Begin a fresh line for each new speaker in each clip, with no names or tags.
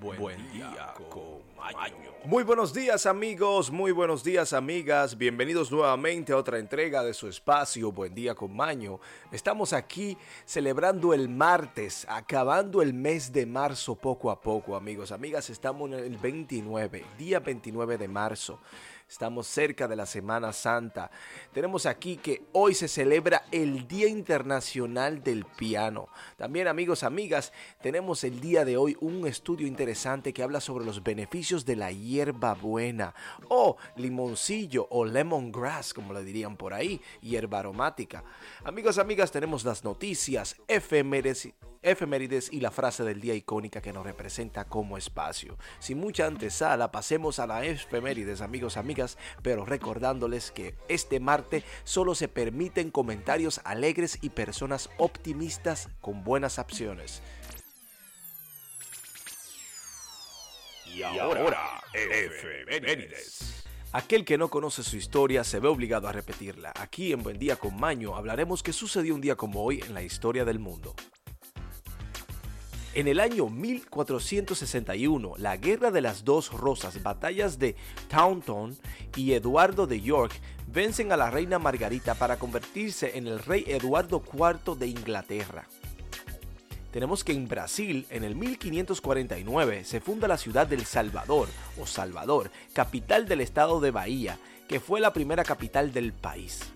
Buen, día con Maño.
Muy buenos días amigos, muy buenos días amigas, bienvenidos nuevamente a otra entrega de su espacio Buen día con Maño. Estamos aquí celebrando el martes, acabando el mes de marzo poco a poco amigos, amigas, estamos en el 29, día 29 de marzo. Estamos cerca de la Semana Santa. Tenemos aquí que hoy se celebra el Día Internacional del Piano. También amigos, amigas, tenemos el día de hoy un estudio interesante que habla sobre los beneficios de la hierba buena o limoncillo o lemongrass, como le dirían por ahí, hierba aromática. Amigos, amigas, tenemos las noticias, efemérides efemérides y la frase del día icónica que nos representa como espacio. Sin mucha antesala, pasemos a la efemérides, amigos, amigas, pero recordándoles que este martes solo se permiten comentarios alegres y personas optimistas con buenas opciones.
Y ahora, efemérides.
Aquel que no conoce su historia se ve obligado a repetirla. Aquí en Buen Día con Maño hablaremos que sucedió un día como hoy en la historia del mundo. En el año 1461, la Guerra de las Dos Rosas, batallas de Taunton y Eduardo de York, vencen a la reina Margarita para convertirse en el rey Eduardo IV de Inglaterra. Tenemos que en Brasil, en el 1549, se funda la ciudad del Salvador, o Salvador, capital del estado de Bahía, que fue la primera capital del país.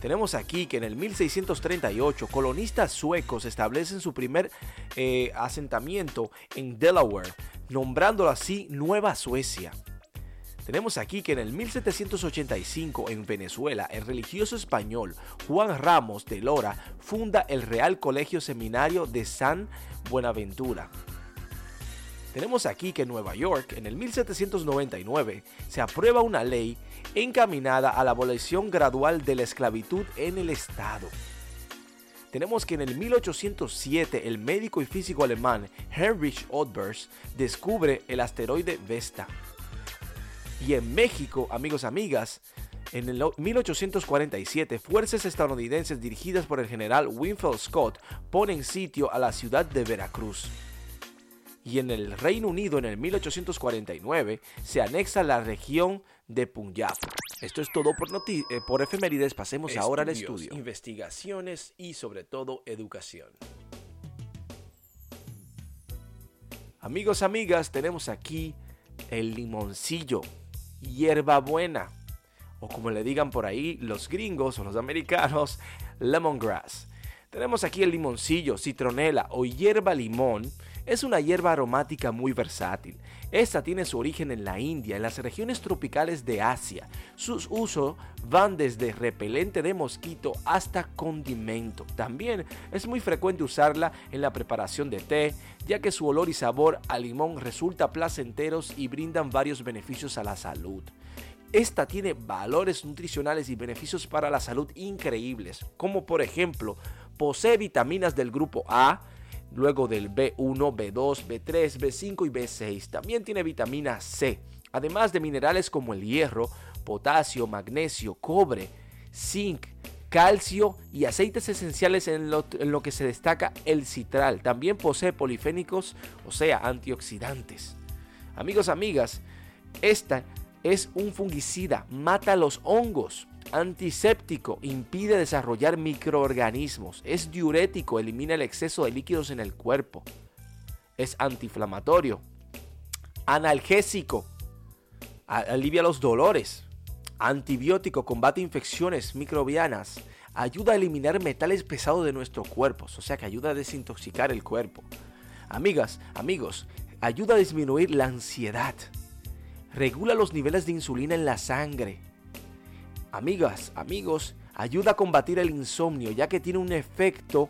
Tenemos aquí que en el 1638 colonistas suecos establecen su primer eh, asentamiento en Delaware, nombrándolo así Nueva Suecia. Tenemos aquí que en el 1785 en Venezuela el religioso español Juan Ramos de Lora funda el Real Colegio Seminario de San Buenaventura. Tenemos aquí que en Nueva York, en el 1799, se aprueba una ley encaminada a la abolición gradual de la esclavitud en el Estado. Tenemos que en el 1807 el médico y físico alemán Heinrich Ottbers descubre el asteroide Vesta. Y en México, amigos amigas, en el 1847, fuerzas estadounidenses dirigidas por el general Winfield Scott ponen sitio a la ciudad de Veracruz y en el Reino Unido en el 1849 se anexa la región de Punjab. Esto es todo por, eh, por efemérides, pasemos
Estudios,
ahora al estudio.
Investigaciones y sobre todo educación.
Amigos, amigas, tenemos aquí el limoncillo, hierbabuena, o como le digan por ahí los gringos o los americanos, lemongrass. Tenemos aquí el limoncillo, citronela o hierba limón. Es una hierba aromática muy versátil. Esta tiene su origen en la India, en las regiones tropicales de Asia. Sus usos van desde repelente de mosquito hasta condimento. También es muy frecuente usarla en la preparación de té, ya que su olor y sabor a limón resulta placenteros y brindan varios beneficios a la salud. Esta tiene valores nutricionales y beneficios para la salud increíbles, como por ejemplo, posee vitaminas del grupo A, luego del B1, B2, B3, B5 y B6. También tiene vitamina C, además de minerales como el hierro, potasio, magnesio, cobre, zinc, calcio y aceites esenciales en lo, que se destaca el citral. También posee polifénicos, o sea, antioxidantes. Amigos, amigas, esta es un fungicida, mata los hongos, antiséptico, impide desarrollar microorganismos, es diurético, elimina el exceso de líquidos en el cuerpo, es antiinflamatorio, analgésico, alivia los dolores, antibiótico, combate infecciones microbianas, ayuda a eliminar metales pesados de nuestro cuerpo, o sea que ayuda a desintoxicar el cuerpo. Amigas, amigos, ayuda a disminuir la ansiedad, regula los niveles de insulina en la sangre, Amigas, amigos, ayuda a combatir el insomnio ya que tiene un efecto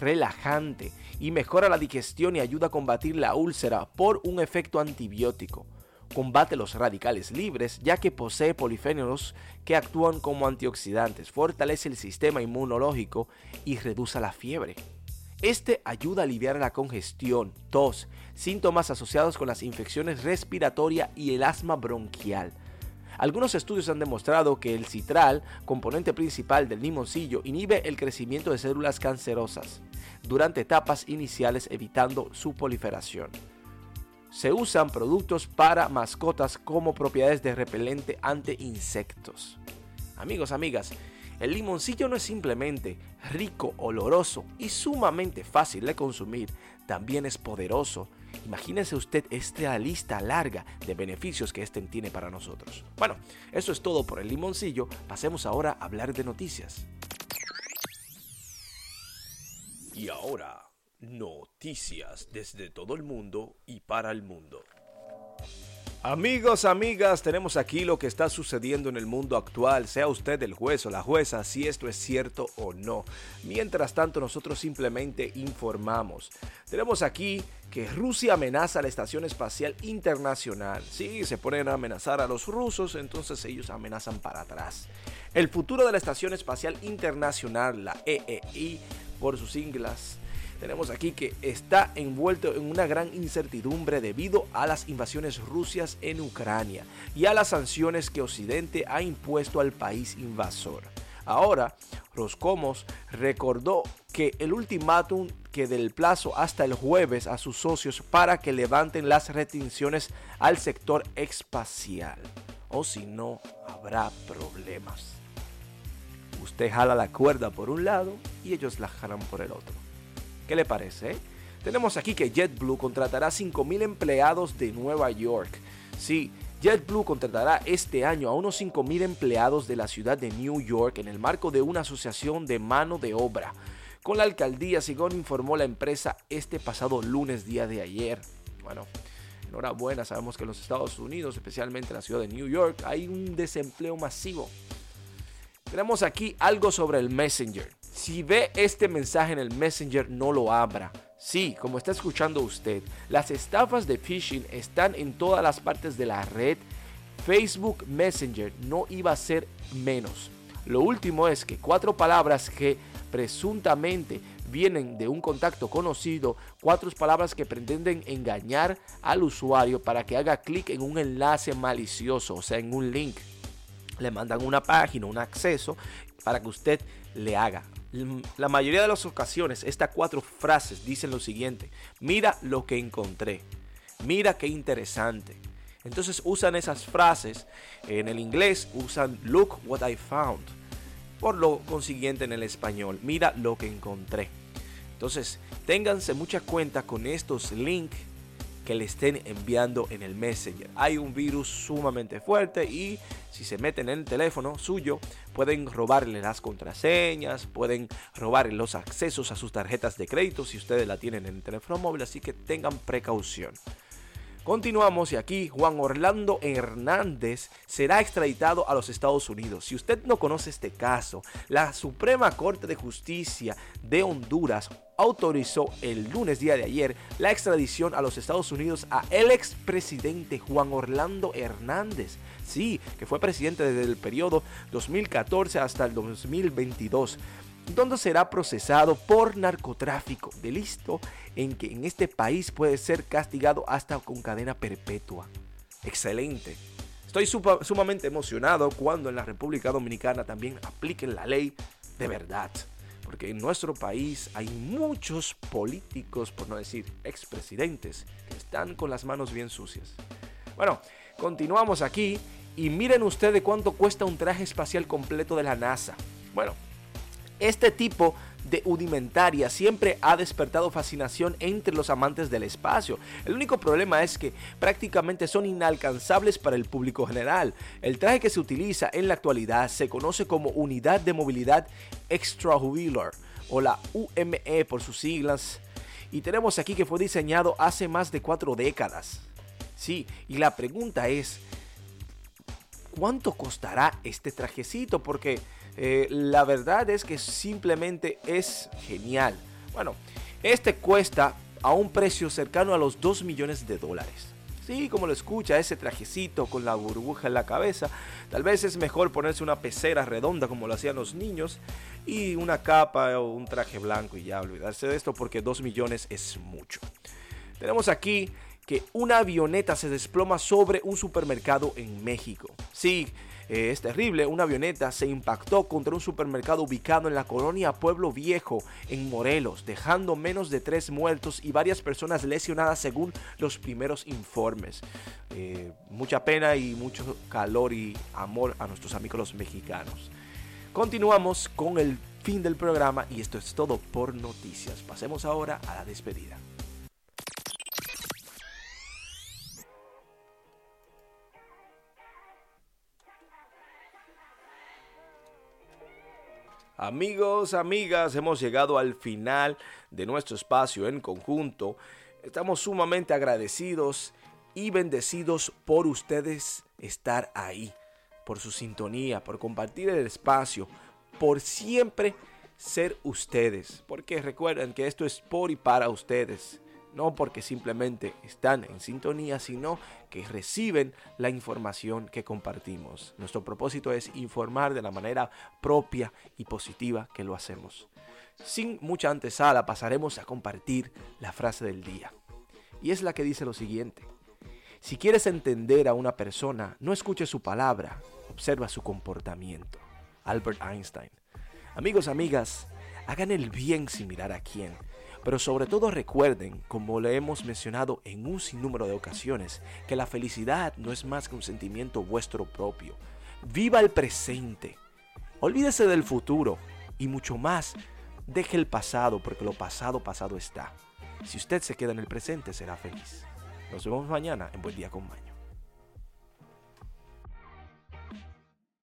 relajante y mejora la digestión y ayuda a combatir la úlcera por un efecto antibiótico. Combate los radicales libres ya que posee polifenolos que actúan como antioxidantes, fortalece el sistema inmunológico y reduce la fiebre. Este ayuda a aliviar la congestión, tos, síntomas asociados con las infecciones respiratorias y el asma bronquial Algunos estudios han demostrado que el citral, componente principal del limoncillo, inhibe el crecimiento de células cancerosas durante etapas iniciales evitando su proliferación. Se usan productos para mascotas como propiedades de repelente ante insectos. Amigos, amigas, el limoncillo no es simplemente rico, oloroso y sumamente fácil de consumir, también es poderoso. Imagínese usted esta lista larga de beneficios que este tiene para nosotros. Bueno, eso es todo por el limoncillo. Pasemos ahora a hablar de noticias.
Y ahora, noticias desde todo el mundo y para el mundo.
Amigos, amigas, tenemos aquí lo que está sucediendo en el mundo actual, sea usted el juez o la jueza, si esto es cierto o no. Mientras tanto, nosotros simplemente informamos. Tenemos aquí que Rusia amenaza a la Estación Espacial Internacional. Sí, se ponen a amenazar a los rusos, entonces ellos amenazan para atrás. El futuro de la Estación Espacial Internacional, la EEI, por sus siglas, tenemos aquí que está envuelto en una gran incertidumbre debido a las invasiones rusias en Ucrania y a las sanciones que Occidente ha impuesto al país invasor. Ahora, Roscomos recordó que el ultimátum que del plazo hasta el jueves a sus socios para que levanten las restricciones al sector espacial. O si no, habrá problemas. Usted jala la cuerda por un lado y ellos la jalan por el otro. ¿Qué le parece? Tenemos aquí que JetBlue contratará 5.000 empleados de Nueva York. Sí, JetBlue contratará este año a unos 5.000 empleados de la ciudad de New York en el marco de una asociación de mano de obra. Con la alcaldía, según informó la empresa este pasado lunes día de ayer. Bueno, enhorabuena, sabemos que en los Estados Unidos, especialmente en la ciudad de New York, hay un desempleo masivo. Tenemos aquí algo sobre el Messenger. Si ve este mensaje en el Messenger, no lo abra. Sí, como está escuchando usted, las estafas de phishing están en todas las partes de la red. Facebook Messenger no iba a ser menos. Lo último es que cuatro palabras que presuntamente vienen de un contacto conocido, cuatro palabras que pretenden engañar al usuario para que haga clic en un enlace malicioso, o sea, en un link. Le mandan una página, un acceso para que usted le haga la mayoría de las ocasiones, estas cuatro frases dicen lo siguiente, mira lo que encontré, mira qué interesante. Entonces usan esas frases, en el inglés usan look what I found, por lo consiguiente en el español, mira lo que encontré. Entonces, ténganse mucha cuenta con estos links que le estén enviando en el Messenger. Hay un virus sumamente fuerte y si se meten en el teléfono suyo, pueden robarle las contraseñas, pueden robarle los accesos a sus tarjetas de crédito si ustedes la tienen en el teléfono móvil, así que tengan precaución. Continuamos y aquí Juan Orlando Hernández será extraditado a los Estados Unidos. Si usted no conoce este caso, la Suprema Corte de Justicia de Honduras autorizó el lunes día de ayer la extradición a los Estados Unidos a el expresidente Juan Orlando Hernández. Sí, que fue presidente desde el periodo 2014 hasta el 2022 donde será procesado por narcotráfico, de listo en que en este país puede ser castigado hasta con cadena perpetua. Excelente. Estoy sumamente emocionado cuando en la República Dominicana también apliquen la ley de verdad. Porque en nuestro país hay muchos políticos, por no decir expresidentes, que están con las manos bien sucias. Bueno, continuamos aquí y miren ustedes cuánto cuesta un traje espacial completo de la NASA. Bueno, este tipo de udimentaria siempre ha despertado fascinación entre los amantes del espacio. El único problema es que prácticamente son inalcanzables para el público general. El traje que se utiliza en la actualidad se conoce como Unidad de Movilidad Extravehicular o la UME por sus siglas. Y tenemos aquí que fue diseñado hace más de cuatro décadas. Sí, y la pregunta es, ¿cuánto costará este trajecito? Porque eh, la verdad es que simplemente es genial. Bueno, este cuesta a un precio cercano a los 2 millones de dólares. Sí, como lo escucha, ese trajecito con la burbuja en la cabeza. Tal vez es mejor ponerse una pecera redonda como lo hacían los niños y una capa o un traje blanco y ya olvidarse de esto porque 2 millones es mucho. Tenemos aquí que una avioneta se desploma sobre un supermercado en México. Sí, eh, es terrible, una avioneta se impactó contra un supermercado ubicado en la colonia Pueblo Viejo, en Morelos, dejando menos de tres muertos y varias personas lesionadas según los primeros informes. Eh, mucha pena y mucho calor y amor a nuestros amigos los mexicanos. Continuamos con el fin del programa y esto es todo por noticias. Pasemos ahora a la despedida. Amigos, amigas, hemos llegado al final de nuestro espacio en conjunto. Estamos sumamente agradecidos y bendecidos por ustedes estar ahí, por su sintonía, por compartir el espacio, por siempre ser ustedes. Porque recuerden que esto es por y para ustedes no porque simplemente están en sintonía, sino que reciben la información que compartimos. Nuestro propósito es informar de la manera propia y positiva que lo hacemos. Sin mucha antesala pasaremos a compartir la frase del día. Y es la que dice lo siguiente. Si quieres entender a una persona, no escuche su palabra, observa su comportamiento. Albert Einstein. Amigos, amigas, hagan el bien sin mirar a quién pero sobre todo recuerden, como le hemos mencionado en un sinnúmero de ocasiones, que la felicidad no es más que un sentimiento vuestro propio. Viva el presente. Olvídese del futuro y mucho más, deje el pasado porque lo pasado pasado está. Si usted se queda en el presente será feliz. Nos vemos mañana en Buen Día con Maño.